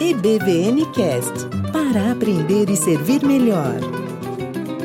EBVN Cast para aprender e servir melhor.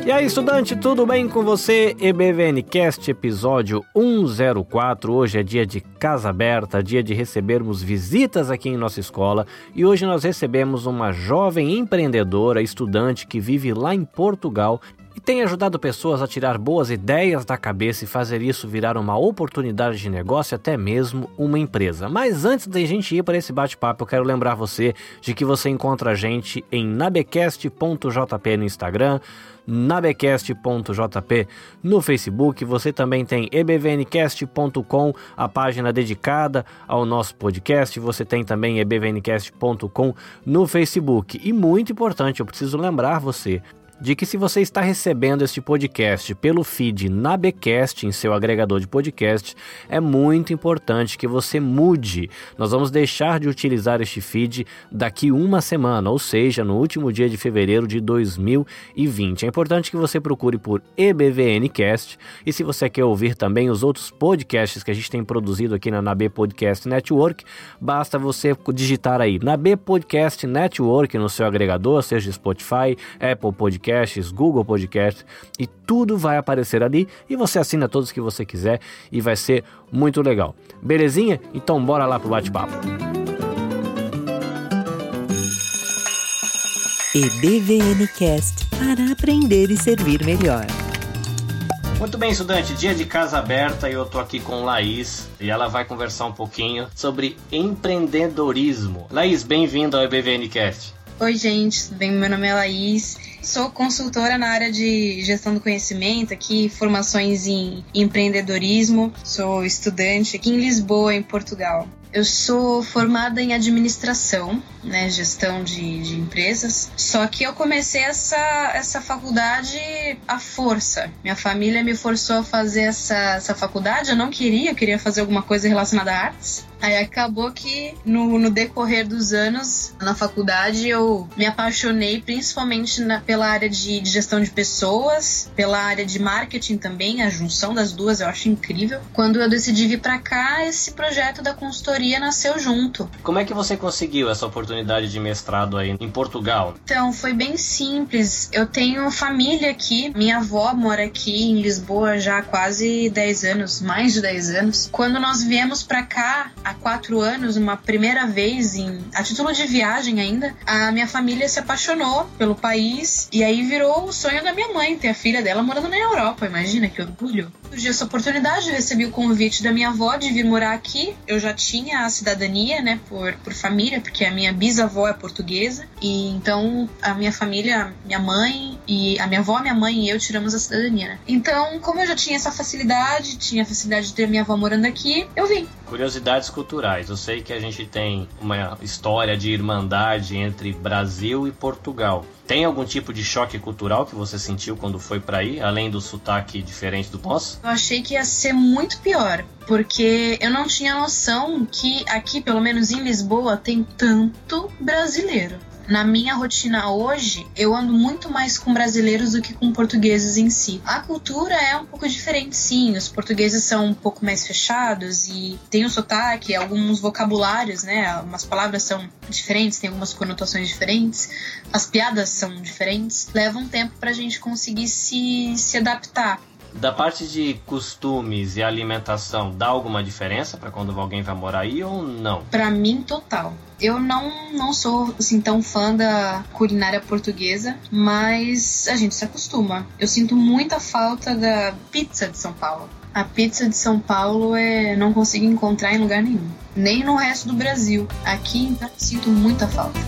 E aí, estudante, tudo bem com você? EBVN Cast, episódio 104. Hoje é dia de casa aberta, dia de recebermos visitas aqui em nossa escola. E hoje nós recebemos uma jovem empreendedora, estudante que vive lá em Portugal e tem ajudado pessoas a tirar boas ideias da cabeça e fazer isso virar uma oportunidade de negócio, até mesmo uma empresa. Mas antes da gente ir para esse bate-papo, eu quero lembrar você de que você encontra a gente em nabecast.jp no Instagram, nabecast.jp no Facebook. Você também tem ebvncast.com, a página dedicada ao nosso podcast. Você tem também ebvncast.com no Facebook. E muito importante, eu preciso lembrar você de que se você está recebendo este podcast pelo feed Nabecast em seu agregador de podcast, é muito importante que você mude. Nós vamos deixar de utilizar este feed daqui uma semana, ou seja, no último dia de fevereiro de 2020. É importante que você procure por EBVNcast e se você quer ouvir também os outros podcasts que a gente tem produzido aqui na Nabe Podcast Network, basta você digitar aí Nabe Podcast Network no seu agregador, seja Spotify, Apple Podcast Podcasts, Google Podcasts e tudo vai aparecer ali e você assina todos que você quiser e vai ser muito legal. Belezinha? Então bora lá pro bate-papo. EBVNcast para aprender e servir melhor. Muito bem, estudante, dia de casa aberta e eu tô aqui com Laís e ela vai conversar um pouquinho sobre empreendedorismo. Laís, bem-vindo ao EBVNcast. Oi, gente, tudo bem? Meu nome é Laís. Sou consultora na área de gestão do conhecimento aqui, formações em empreendedorismo. Sou estudante aqui em Lisboa, em Portugal. Eu sou formada em administração, né, gestão de, de, empresas. Só que eu comecei essa, essa faculdade à força. Minha família me forçou a fazer essa, essa faculdade. Eu não queria, eu queria fazer alguma coisa relacionada a artes. Aí acabou que no, no decorrer dos anos na faculdade eu me apaixonei principalmente na, pela área de, de, gestão de pessoas, pela área de marketing também, a junção das duas eu acho incrível. Quando eu decidi vir para cá, esse projeto da consultoria nasceu junto. Como é que você conseguiu essa oportunidade de mestrado aí em Portugal? Então, foi bem simples. Eu tenho família aqui, minha avó mora aqui em Lisboa já há quase 10 anos, mais de 10 anos. Quando nós viemos para cá, há quatro anos, uma primeira vez, em, a título de viagem ainda, a minha família se apaixonou pelo país e aí virou o sonho da minha mãe ter a filha dela morando na Europa. Imagina que orgulho. Surgiu essa oportunidade, eu recebi o convite da minha avó de vir morar aqui. Eu já tinha a cidadania, né, por, por família, porque a minha bisavó é portuguesa. E então a minha família, minha mãe e a minha avó, minha mãe e eu tiramos a cidadania, né? Então, como eu já tinha essa facilidade, tinha a facilidade de ter minha avó morando aqui, eu vim. Curiosidades culturais. Eu sei que a gente tem uma história de irmandade entre Brasil e Portugal. Tem algum tipo de choque cultural que você sentiu quando foi para aí, além do sotaque diferente do nosso? Eu achei que ia ser muito pior, porque eu não tinha noção que aqui, pelo menos em Lisboa, tem tanto brasileiro na minha rotina hoje, eu ando muito mais com brasileiros do que com portugueses em si. A cultura é um pouco diferente, sim. Os portugueses são um pouco mais fechados e tem o sotaque, alguns vocabulários, né? Algumas palavras são diferentes, tem algumas conotações diferentes, as piadas são diferentes. Leva um tempo pra gente conseguir se, se adaptar. Da parte de costumes e alimentação, dá alguma diferença para quando alguém vai morar aí ou não? Para mim, total. Eu não, não sou assim tão fã da culinária portuguesa, mas a gente se acostuma. Eu sinto muita falta da pizza de São Paulo. A pizza de São Paulo é não consigo encontrar em lugar nenhum, nem no resto do Brasil. Aqui então sinto muita falta.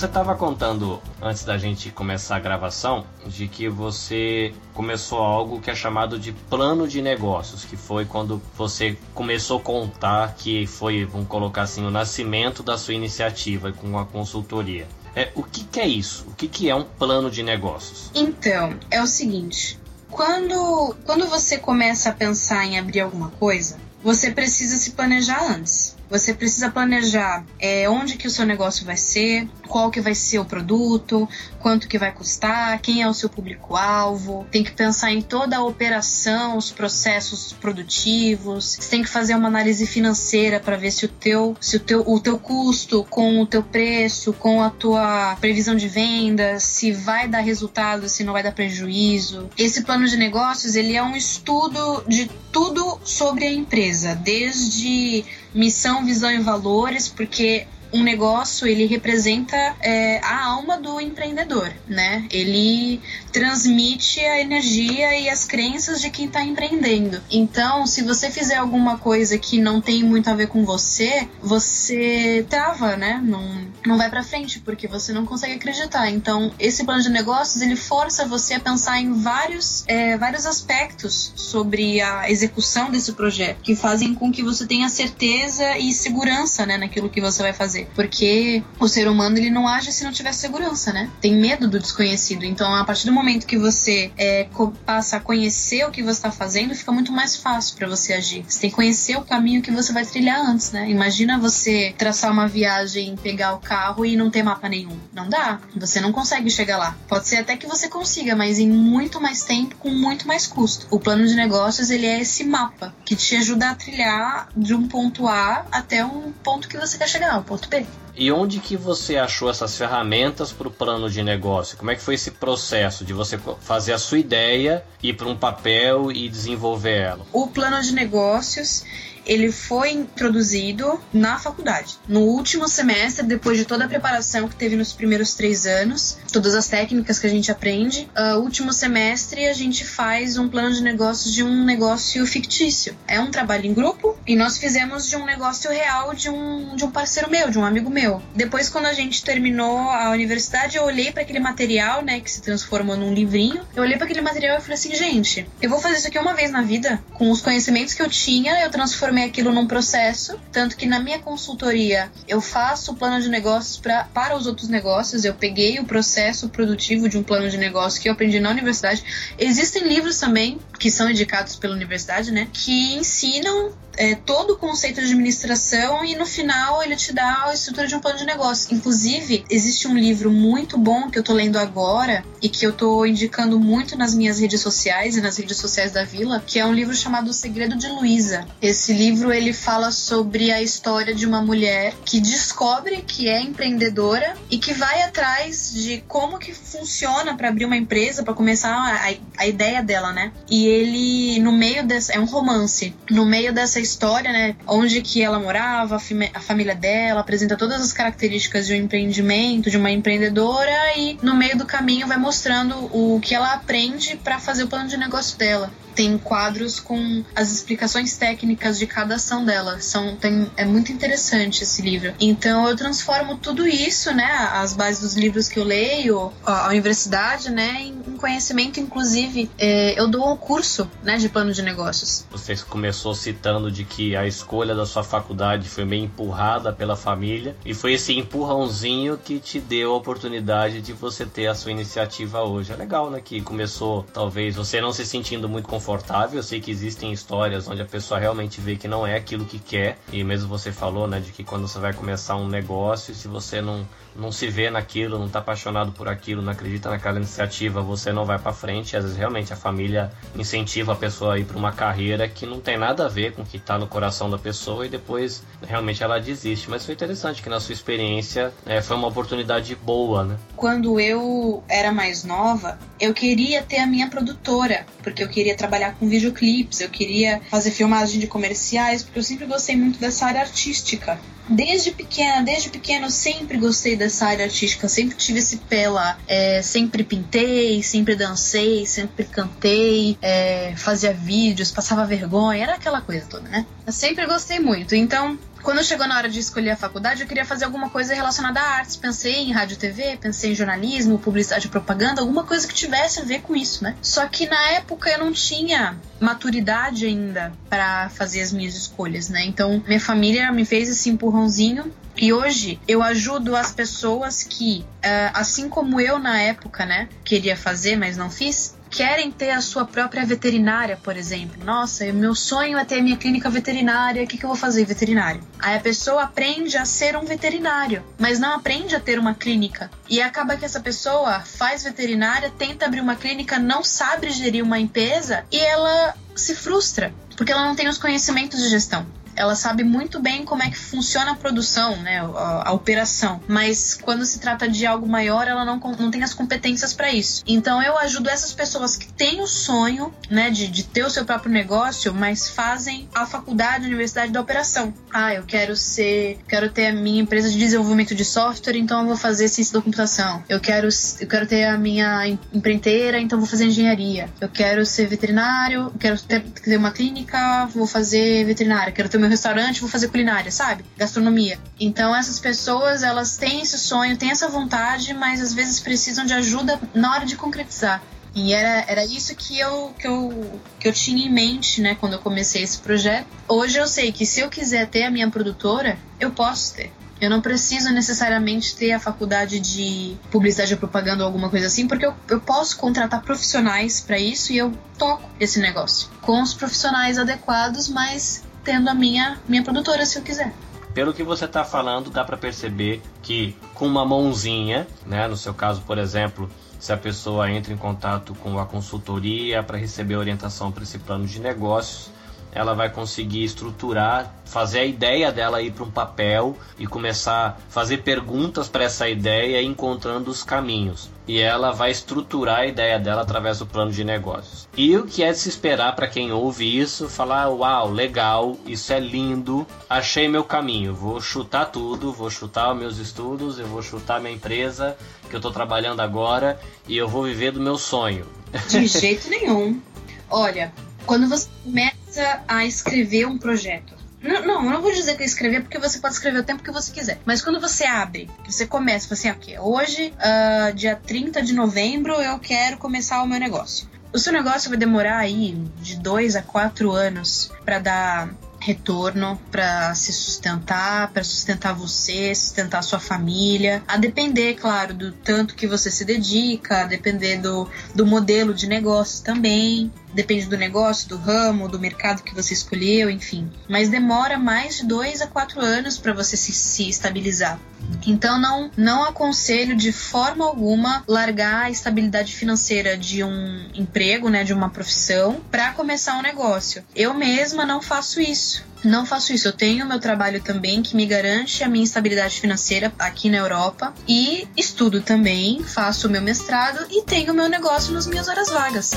Você estava contando antes da gente começar a gravação de que você começou algo que é chamado de plano de negócios, que foi quando você começou a contar que foi, vamos colocar assim, o nascimento da sua iniciativa com a consultoria. É, o que, que é isso? O que, que é um plano de negócios? Então, é o seguinte: quando, quando você começa a pensar em abrir alguma coisa, você precisa se planejar antes. Você precisa planejar é, onde que o seu negócio vai ser, qual que vai ser o produto, quanto que vai custar, quem é o seu público-alvo. Tem que pensar em toda a operação, os processos produtivos. Você tem que fazer uma análise financeira para ver se o teu, se o teu, o teu custo com o teu preço, com a tua previsão de venda, se vai dar resultado, se não vai dar prejuízo. Esse plano de negócios ele é um estudo de tudo sobre a empresa, desde missão, visão e valores, porque um negócio ele representa é, a alma do empreendedor, né? Ele transmite a energia e as crenças de quem está empreendendo. Então, se você fizer alguma coisa que não tem muito a ver com você, você trava, né? Não, não vai para frente porque você não consegue acreditar. Então, esse plano de negócios ele força você a pensar em vários, é, vários aspectos sobre a execução desse projeto que fazem com que você tenha certeza e segurança, né, naquilo que você vai fazer. Porque o ser humano ele não age se não tiver segurança, né? Tem medo do desconhecido. Então, a partir do momento que você é, passa a conhecer o que você está fazendo, fica muito mais fácil para você agir. Você tem que conhecer o caminho que você vai trilhar antes, né? Imagina você traçar uma viagem, pegar o carro e não ter mapa nenhum. Não dá. Você não consegue chegar lá. Pode ser até que você consiga, mas em muito mais tempo, com muito mais custo. O plano de negócios ele é esse mapa que te ajuda a trilhar de um ponto A até um ponto que você quer chegar, o ponto been E onde que você achou essas ferramentas para o plano de negócio? Como é que foi esse processo de você fazer a sua ideia, ir para um papel e desenvolver ela? O plano de negócios ele foi introduzido na faculdade. No último semestre, depois de toda a preparação que teve nos primeiros três anos, todas as técnicas que a gente aprende, uh, último semestre a gente faz um plano de negócios de um negócio fictício. É um trabalho em grupo e nós fizemos de um negócio real de um, de um parceiro meu, de um amigo meu. Depois, quando a gente terminou a universidade, eu olhei para aquele material, né, que se transformou num livrinho. Eu olhei para aquele material e falei assim, gente, eu vou fazer isso aqui uma vez na vida, com os conhecimentos que eu tinha, eu transformei transformei aquilo num processo, tanto que na minha consultoria eu faço o plano de negócios pra, para os outros negócios, eu peguei o processo produtivo de um plano de negócio que eu aprendi na universidade. Existem livros também que são indicados pela universidade, né, que ensinam é, todo o conceito de administração e no final ele te dá a estrutura de um plano de negócio. Inclusive, existe um livro muito bom que eu tô lendo agora e que eu tô indicando muito nas minhas redes sociais e nas redes sociais da Vila, que é um livro chamado O Segredo de Luísa. Esse livro ele fala sobre a história de uma mulher que descobre que é empreendedora e que vai atrás de como que funciona para abrir uma empresa, para começar a, a, ideia dela, né? E ele no meio dessa é um romance. No meio dessa história, né? Onde que ela morava, a família dela, apresenta todas as características de um empreendimento, de uma empreendedora e no meio do caminho vai mostrando o que ela aprende para fazer o plano de negócio dela tem quadros com as explicações técnicas de cada ação dela. São, tem, é muito interessante esse livro. Então eu transformo tudo isso, né, as bases dos livros que eu leio, a, universidade, né, em, conhecimento. Inclusive, é, eu dou um curso, né, de plano de negócios. Você começou citando de que a escolha da sua faculdade foi meio empurrada pela família e foi esse empurrãozinho que te deu a oportunidade de você ter a sua iniciativa hoje. É legal, né, que começou talvez você não se sentindo muito confortável confortável. Eu sei que existem histórias onde a pessoa realmente vê que não é aquilo que quer. E mesmo você falou, né, de que quando você vai começar um negócio, se você não, não se vê naquilo, não está apaixonado por aquilo, não acredita naquela iniciativa, você não vai para frente. Às vezes realmente a família incentiva a pessoa a ir para uma carreira que não tem nada a ver com o que está no coração da pessoa e depois realmente ela desiste. Mas foi interessante que na sua experiência é, foi uma oportunidade boa, né? Quando eu era mais nova, eu queria ter a minha produtora, porque eu queria trabalhar com videoclipes, eu queria fazer filmagem de comerciais, porque eu sempre gostei muito dessa área artística. Desde pequena, desde pequena eu sempre gostei dessa área artística, sempre tive esse pé lá. É, sempre pintei, sempre dancei, sempre cantei, é, fazia vídeos, passava vergonha, era aquela coisa toda, né? Eu sempre gostei muito. Então, quando chegou na hora de escolher a faculdade, eu queria fazer alguma coisa relacionada a artes. Pensei em rádio TV, pensei em jornalismo, publicidade e propaganda, alguma coisa que tivesse a ver com isso, né? Só que na época eu não tinha maturidade ainda para fazer as minhas escolhas, né? Então, minha família me fez esse empurrãozinho e hoje eu ajudo as pessoas que, uh, assim como eu na época, né, queria fazer, mas não fiz, querem ter a sua própria veterinária, por exemplo. Nossa, meu sonho é ter a minha clínica veterinária, o que, que eu vou fazer veterinário? Aí a pessoa aprende a ser um veterinário, mas não aprende a ter uma clínica. E acaba que essa pessoa faz veterinária, tenta abrir uma clínica, não sabe gerir uma empresa e ela se frustra, porque ela não tem os conhecimentos de gestão ela sabe muito bem como é que funciona a produção, né, a, a operação, mas quando se trata de algo maior, ela não, não tem as competências para isso. Então eu ajudo essas pessoas que têm o sonho, né, de, de ter o seu próprio negócio, mas fazem a faculdade, a universidade da operação. Ah, eu quero ser, quero ter a minha empresa de desenvolvimento de software, então eu vou fazer ciência da computação. Eu quero, eu quero ter a minha empreiteira, então vou fazer engenharia. Eu quero ser veterinário, quero ter, ter uma clínica, vou fazer veterinária. Quero ter meu restaurante, vou fazer culinária, sabe? Gastronomia. Então essas pessoas, elas têm esse sonho, têm essa vontade, mas às vezes precisam de ajuda na hora de concretizar. E era, era isso que eu, que, eu, que eu tinha em mente, né, quando eu comecei esse projeto. Hoje eu sei que se eu quiser ter a minha produtora, eu posso ter. Eu não preciso necessariamente ter a faculdade de publicidade ou propaganda ou alguma coisa assim, porque eu, eu posso contratar profissionais para isso e eu toco esse negócio com os profissionais adequados, mas tendo a minha, minha produtora se eu quiser. Pelo que você está falando, dá para perceber que com uma mãozinha, né, no seu caso, por exemplo, se a pessoa entra em contato com a consultoria para receber orientação para esse plano de negócios, ela vai conseguir estruturar, fazer a ideia dela ir para um papel e começar a fazer perguntas para essa ideia, encontrando os caminhos. E ela vai estruturar a ideia dela através do plano de negócios. E o que é de se esperar para quem ouve isso, falar: "Uau, legal, isso é lindo, achei meu caminho, vou chutar tudo, vou chutar meus estudos, eu vou chutar minha empresa que eu estou trabalhando agora e eu vou viver do meu sonho". De jeito nenhum. Olha, quando você começa a escrever um projeto, não, não, não vou dizer que escrever, porque você pode escrever o tempo que você quiser. Mas quando você abre, você começa, assim, ok, hoje, uh, dia 30 de novembro, eu quero começar o meu negócio. O seu negócio vai demorar aí de dois a quatro anos para dar retorno para se sustentar, para sustentar você, sustentar sua família, a depender, claro, do tanto que você se dedica, a depender do, do modelo de negócio também. Depende do negócio, do ramo, do mercado que você escolheu, enfim. Mas demora mais de dois a quatro anos para você se, se estabilizar. Então não, não aconselho de forma alguma largar a estabilidade financeira de um emprego, né, de uma profissão, para começar um negócio. Eu mesma não faço isso. Não faço isso. Eu tenho meu trabalho também que me garante a minha estabilidade financeira aqui na Europa e estudo também, faço o meu mestrado e tenho meu negócio nas minhas horas vagas.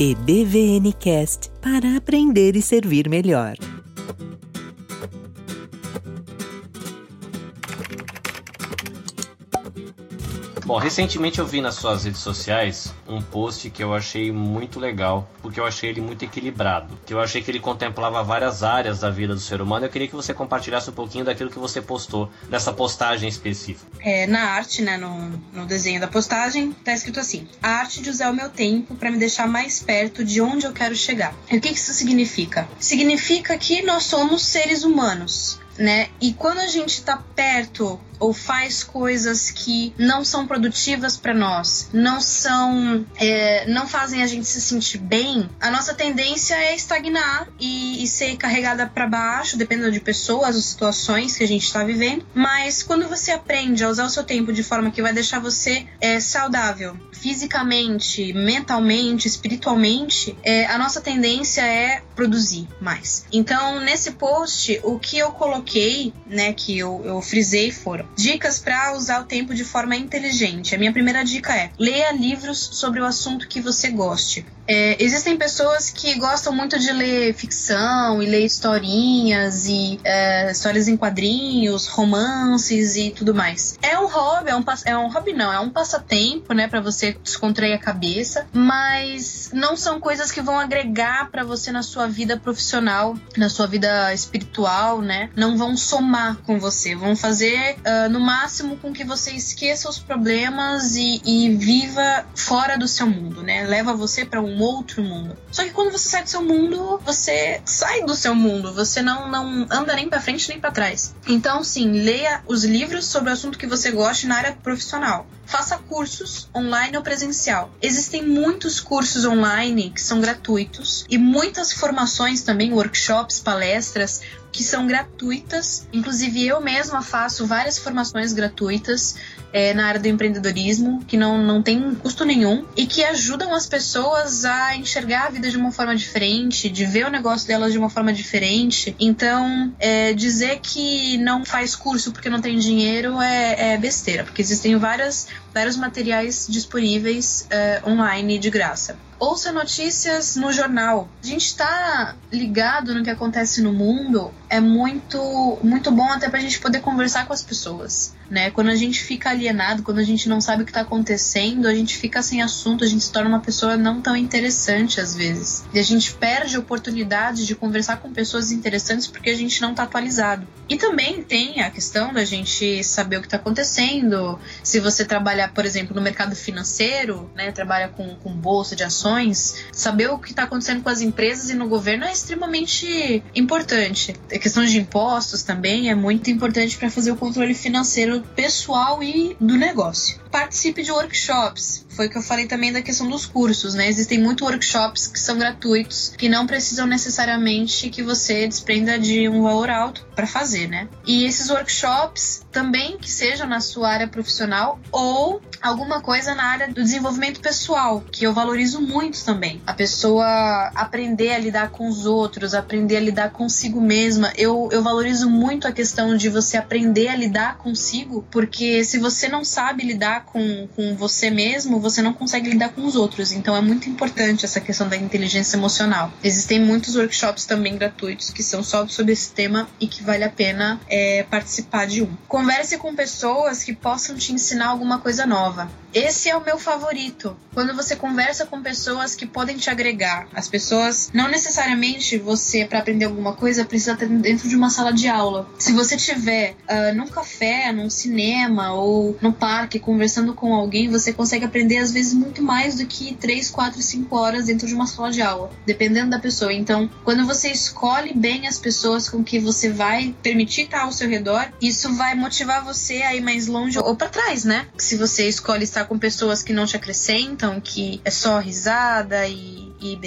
EBVNcast para aprender e servir melhor. Bom, recentemente eu vi nas suas redes sociais um post que eu achei muito legal, porque eu achei ele muito equilibrado, que eu achei que ele contemplava várias áreas da vida do ser humano. Eu queria que você compartilhasse um pouquinho daquilo que você postou, dessa postagem específica. É, na arte, né, no, no desenho da postagem, tá escrito assim: a arte de usar o meu tempo para me deixar mais perto de onde eu quero chegar. E o que isso significa? Significa que nós somos seres humanos. Né? E quando a gente está perto ou faz coisas que não são produtivas para nós, não são, é, não fazem a gente se sentir bem, a nossa tendência é estagnar e, e ser carregada para baixo, dependendo de pessoas ou situações que a gente está vivendo. Mas quando você aprende a usar o seu tempo de forma que vai deixar você é, saudável, fisicamente, mentalmente, espiritualmente, é, a nossa tendência é produzir mais. Então, nesse post, o que eu coloquei, né, que eu, eu frisei foram Dicas para usar o tempo de forma inteligente. A minha primeira dica é: leia livros sobre o assunto que você goste. É, existem pessoas que gostam muito de ler ficção e ler historinhas e é, histórias em quadrinhos, romances e tudo mais. É um hobby, é um, é um hobby não, é um passatempo, né, para você descontrair a cabeça, mas não são coisas que vão agregar para você na sua vida profissional, na sua vida espiritual, né? Não vão somar com você, vão fazer uh, no máximo com que você esqueça os problemas e, e viva fora do seu mundo, né? Leva você para um outro mundo. Só que quando você sai do seu mundo, você sai do seu mundo, você não, não anda nem para frente nem para trás. Então, sim, leia os livros sobre o assunto que você goste na área profissional. Faça cursos online ou presencial. Existem muitos cursos online que são gratuitos e muitas formações também, workshops, palestras que são gratuitas. Inclusive, eu mesma faço várias formações gratuitas é, na área do empreendedorismo, que não, não tem custo nenhum e que ajudam as pessoas a enxergar a vida de uma forma diferente, de ver o negócio delas de uma forma diferente. Então, é, dizer que não faz curso porque não tem dinheiro é, é besteira, porque existem várias, vários materiais disponíveis é, online de graça ouça notícias no jornal. A gente está ligado no que acontece no mundo é muito muito bom até para a gente poder conversar com as pessoas né? Quando a gente fica alienado, quando a gente não sabe o que está acontecendo, a gente fica sem assunto, a gente se torna uma pessoa não tão interessante às vezes. E a gente perde a oportunidade de conversar com pessoas interessantes porque a gente não está atualizado. E também tem a questão da gente saber o que está acontecendo. Se você trabalhar, por exemplo, no mercado financeiro, né, trabalha com, com bolsa de ações, saber o que está acontecendo com as empresas e no governo é extremamente importante. A questão de impostos também é muito importante para fazer o controle financeiro pessoal e do negócio. Participe de workshops. Foi o que eu falei também da questão dos cursos, né? Existem muitos workshops que são gratuitos, que não precisam necessariamente que você desprenda de um valor alto para fazer, né? E esses workshops também que sejam na sua área profissional ou alguma coisa na área do desenvolvimento pessoal, que eu valorizo muito também. A pessoa aprender a lidar com os outros, aprender a lidar consigo mesma. Eu, eu valorizo muito a questão de você aprender a lidar consigo, porque se você não sabe lidar com, com você mesmo, você não consegue lidar com os outros. Então é muito importante essa questão da inteligência emocional. Existem muitos workshops também gratuitos que são só sobre esse tema e que vale a pena é, participar de um. Converse com pessoas que possam te ensinar alguma coisa nova. Esse é o meu favorito. Quando você conversa com pessoas que podem te agregar. As pessoas, não necessariamente você, para aprender alguma coisa, precisa estar dentro de uma sala de aula. Se você tiver uh, num café, num cinema ou no parque conversando com alguém, você consegue aprender às vezes muito mais do que 3, 4, 5 horas dentro de uma sala de aula, dependendo da pessoa. Então, quando você escolhe bem as pessoas com que você vai permitir estar ao seu redor, isso vai motivar você a ir mais longe ou para trás, né? Se você escolhe estar com pessoas que não te acrescentam, que é só risada e e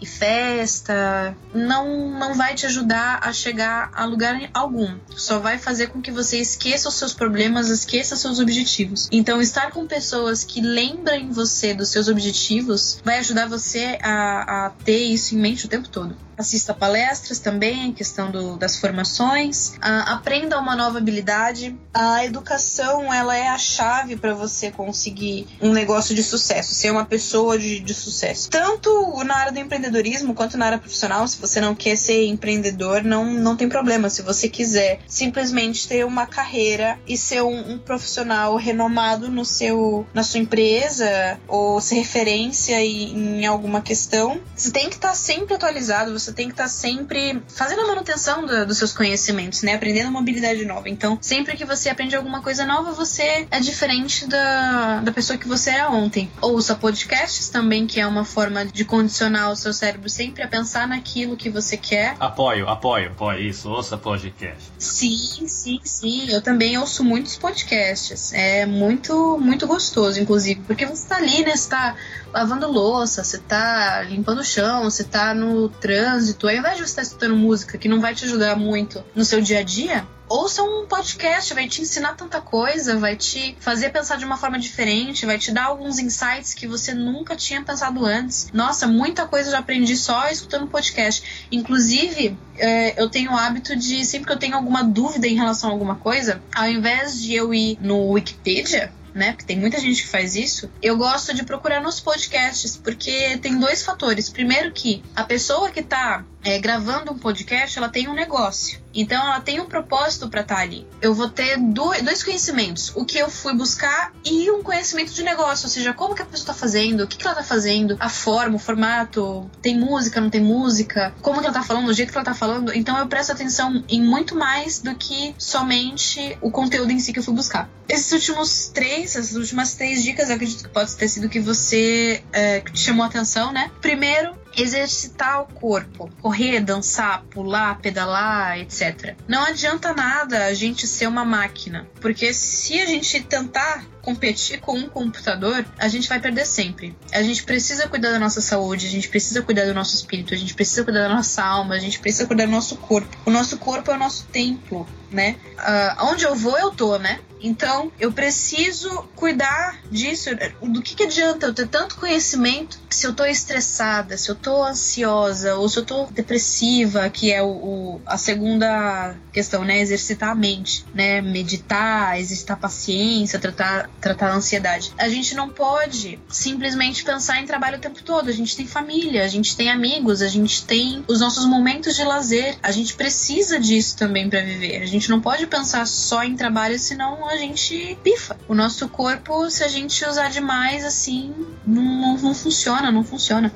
e festa não não vai te ajudar a chegar a lugar algum. Só vai fazer com que você esqueça os seus problemas, esqueça seus objetivos. Então, estar com pessoas que lembrem você dos seus objetivos vai ajudar você a, a ter isso em mente o tempo todo assista palestras também, questão do, das formações, uh, aprenda uma nova habilidade. A educação ela é a chave para você conseguir um negócio de sucesso, ser uma pessoa de, de sucesso. Tanto na área do empreendedorismo quanto na área profissional, se você não quer ser empreendedor, não, não tem problema. Se você quiser simplesmente ter uma carreira e ser um, um profissional renomado no seu, na sua empresa ou ser referência em, em alguma questão, você tem que estar tá sempre atualizado, você tem que estar tá sempre fazendo a manutenção do, dos seus conhecimentos, né? Aprendendo uma habilidade nova. Então, sempre que você aprende alguma coisa nova, você é diferente da, da pessoa que você era ontem. Ouça podcasts também, que é uma forma de condicionar o seu cérebro sempre a pensar naquilo que você quer. Apoio, apoio, apoio. Isso, ouça podcast. Sim, sim, sim. Eu também ouço muitos podcasts. É muito, muito gostoso, inclusive, porque você tá ali, né? Você tá lavando louça, você tá limpando o chão, você tá no trânsito, ao invés de você estar escutando música que não vai te ajudar muito no seu dia a dia, ouça um podcast, vai te ensinar tanta coisa, vai te fazer pensar de uma forma diferente, vai te dar alguns insights que você nunca tinha pensado antes. Nossa, muita coisa eu já aprendi só escutando podcast. Inclusive, é, eu tenho o hábito de, sempre que eu tenho alguma dúvida em relação a alguma coisa, ao invés de eu ir no Wikipedia, né? Porque tem muita gente que faz isso. Eu gosto de procurar nos podcasts, porque tem dois fatores. Primeiro que a pessoa que tá é, gravando um podcast, ela tem um negócio. Então ela tem um propósito para estar tá ali. Eu vou ter dois conhecimentos: o que eu fui buscar e um conhecimento de negócio, ou seja, como que a pessoa tá fazendo, o que, que ela tá fazendo, a forma, o formato, tem música, não tem música, como que ela tá falando, o jeito que ela tá falando. Então eu presto atenção em muito mais do que somente o conteúdo em si que eu fui buscar. Esses últimos três, essas últimas três dicas, eu acredito que pode ter sido que você é, que te chamou a atenção, né? Primeiro, exercitar o corpo, correr, dançar, pular, pedalar, etc. Não adianta nada a gente ser uma máquina, porque se a gente tentar competir com um computador, a gente vai perder sempre. A gente precisa cuidar da nossa saúde, a gente precisa cuidar do nosso espírito, a gente precisa cuidar da nossa alma, a gente precisa cuidar do nosso corpo. O nosso corpo é o nosso templo, né? Uh, onde eu vou, eu tô, né? Então, eu preciso cuidar disso. Do que, que adianta eu ter tanto conhecimento se eu tô estressada, se eu tô ansiosa, ou se eu tô depressiva, que é o, o, a segunda questão, né? Exercitar a mente, né? Meditar, exercitar paciência, tratar, tratar a ansiedade. A gente não pode simplesmente pensar em trabalho o tempo todo. A gente tem família, a gente tem amigos, a gente tem os nossos momentos de lazer. A gente precisa disso também para viver. A gente não pode pensar só em trabalho, senão a gente pifa. O nosso corpo, se a gente usar demais, assim, não, não funciona, não funciona.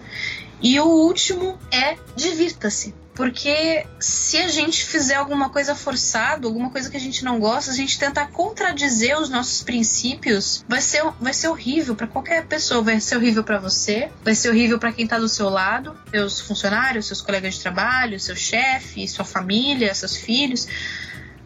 E o último é divirta-se. Porque se a gente fizer alguma coisa forçada, alguma coisa que a gente não gosta, a gente tentar contradizer os nossos princípios, vai ser, vai ser horrível para qualquer pessoa. Vai ser horrível para você, vai ser horrível para quem tá do seu lado, seus funcionários, seus colegas de trabalho, seu chefe, sua família, seus filhos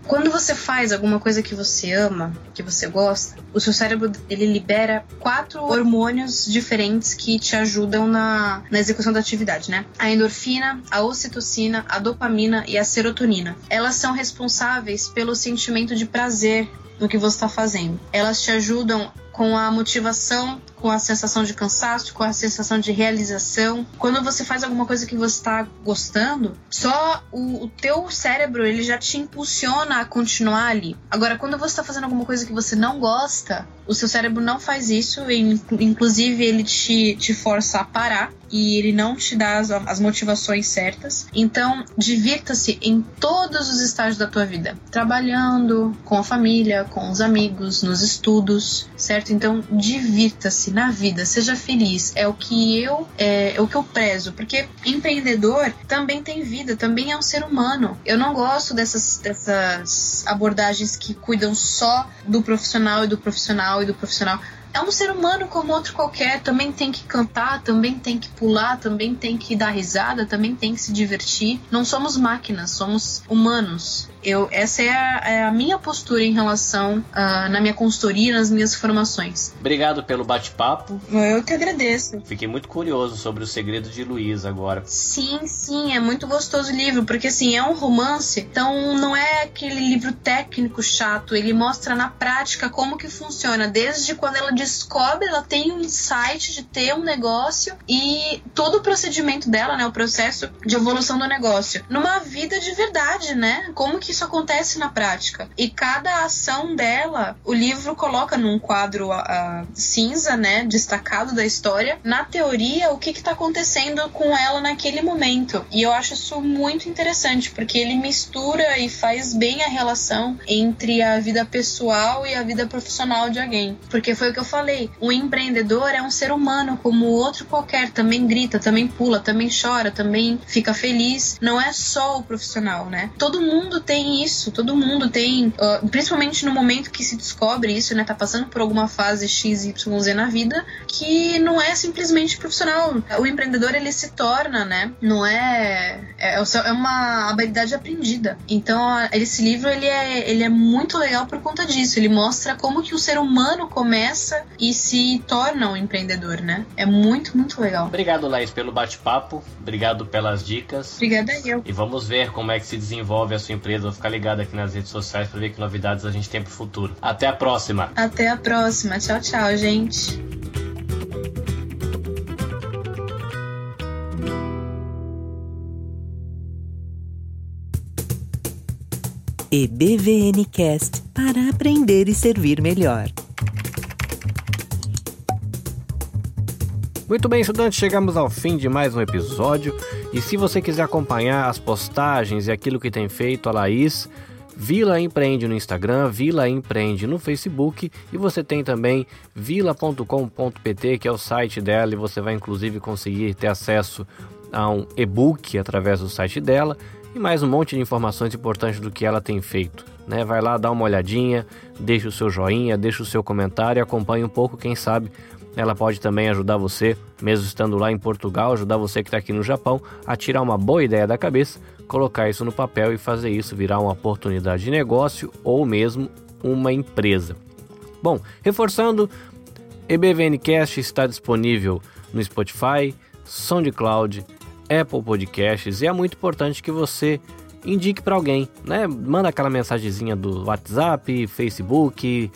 quando você faz alguma coisa que você ama, que você gosta, o seu cérebro ele libera quatro hormônios diferentes que te ajudam na, na execução da atividade, né? A endorfina, a ocitocina, a dopamina e a serotonina. Elas são responsáveis pelo sentimento de prazer no que você está fazendo. Elas te ajudam com a motivação, com a sensação de cansaço, com a sensação de realização. Quando você faz alguma coisa que você está gostando, só o, o, teu cérebro ele já te impulsiona a continuar ali. Agora, quando você está fazendo alguma coisa que você não gosta, o seu cérebro não faz isso, e, inclusive ele te, te força a parar e ele não te dá as, as motivações certas. Então, divirta-se em todos os estágios da tua vida, trabalhando, com a família, com os amigos, nos estudos, certo? Então, divirta-se na vida, seja feliz. É o que eu é, é o que eu prezo, porque empreendedor também tem vida, também é um ser humano. Eu não gosto dessas, dessas abordagens que cuidam só do profissional e do profissional e do profissional é um ser humano como outro qualquer, também tem que cantar, também tem que pular, também tem que dar risada, também tem que se divertir. Não somos máquinas, somos humanos. Eu, essa é a, é a minha postura em relação uh, na minha consultoria, nas minhas formações. Obrigado pelo bate-papo. Eu que agradeço. Fiquei muito curioso sobre o segredo de Luiz agora. Sim, sim, é muito gostoso o livro, porque assim, é um romance, então não é aquele livro técnico chato, ele mostra na prática como que funciona, desde quando ela descobre, ela tem um insight de ter um negócio e todo o procedimento dela, né, o processo de evolução do negócio, numa vida de verdade, né? Como que isso acontece na prática. E cada ação dela, o livro coloca num quadro uh, cinza, né, destacado da história, na teoria, o que está acontecendo com ela naquele momento. E eu acho isso muito interessante, porque ele mistura e faz bem a relação entre a vida pessoal e a vida profissional de alguém. Porque foi o que eu falei, o empreendedor é um ser humano como outro qualquer, também grita, também pula, também chora, também fica feliz. Não é só o profissional, né? Todo mundo tem isso, todo mundo tem, uh, principalmente no momento que se descobre isso, né? Tá passando por alguma fase X, Y, Z na vida, que não é simplesmente profissional. O empreendedor ele se torna, né? Não é. É, é uma habilidade aprendida. Então, esse livro ele é, ele é muito legal por conta disso. Ele mostra como que o ser humano começa e se torna um empreendedor, né? É muito, muito legal. Obrigado, Laís, pelo bate-papo. Obrigado pelas dicas. Obrigada eu. E vamos ver como é que se desenvolve a sua empresa ficar ligado aqui nas redes sociais para ver que novidades a gente tem pro futuro. Até a próxima. Até a próxima. Tchau, tchau, gente. EBVNcast para aprender e servir melhor. Muito bem, estudantes, chegamos ao fim de mais um episódio. E se você quiser acompanhar as postagens e aquilo que tem feito a Laís, Vila Empreende no Instagram, Vila Empreende no Facebook e você tem também vila.com.pt, que é o site dela, e você vai inclusive conseguir ter acesso a um e-book através do site dela e mais um monte de informações importantes do que ela tem feito. Né? Vai lá, dá uma olhadinha, deixa o seu joinha, deixa o seu comentário e acompanhe um pouco, quem sabe ela pode também ajudar você, mesmo estando lá em Portugal, ajudar você que está aqui no Japão a tirar uma boa ideia da cabeça, colocar isso no papel e fazer isso virar uma oportunidade de negócio ou mesmo uma empresa. Bom, reforçando, EBVNcast está disponível no Spotify, SoundCloud, Apple Podcasts e é muito importante que você indique para alguém, né? Manda aquela mensagenzinha do WhatsApp, Facebook,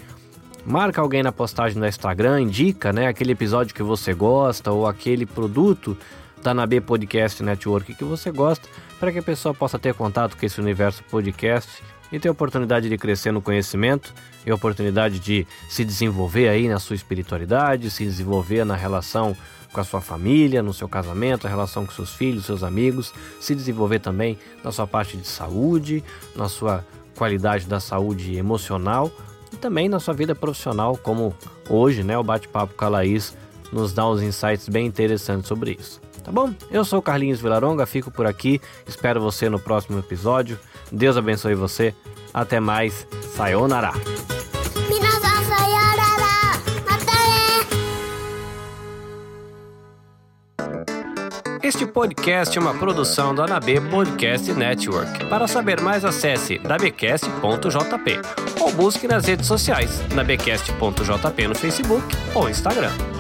marca alguém na postagem do Instagram, indica, né, aquele episódio que você gosta ou aquele produto da Nabe Podcast Network que você gosta, para que a pessoa possa ter contato com esse universo podcast e ter oportunidade de crescer no conhecimento e oportunidade de se desenvolver aí na sua espiritualidade, se desenvolver na relação com a sua família, no seu casamento, a relação com seus filhos, seus amigos, se desenvolver também na sua parte de saúde, na sua qualidade da saúde emocional e também na sua vida profissional, como hoje, né, o bate-papo com a Laís nos dá uns insights bem interessantes sobre isso. Tá bom? Eu sou o Carlinhos Vilaronga, fico por aqui, espero você no próximo episódio. Deus abençoe você. Até mais. Sayonara. Este podcast é uma produção da Anab Podcast Network. Para saber mais, acesse nabcast.jp ou busque nas redes sociais nabcast.jp no Facebook ou Instagram.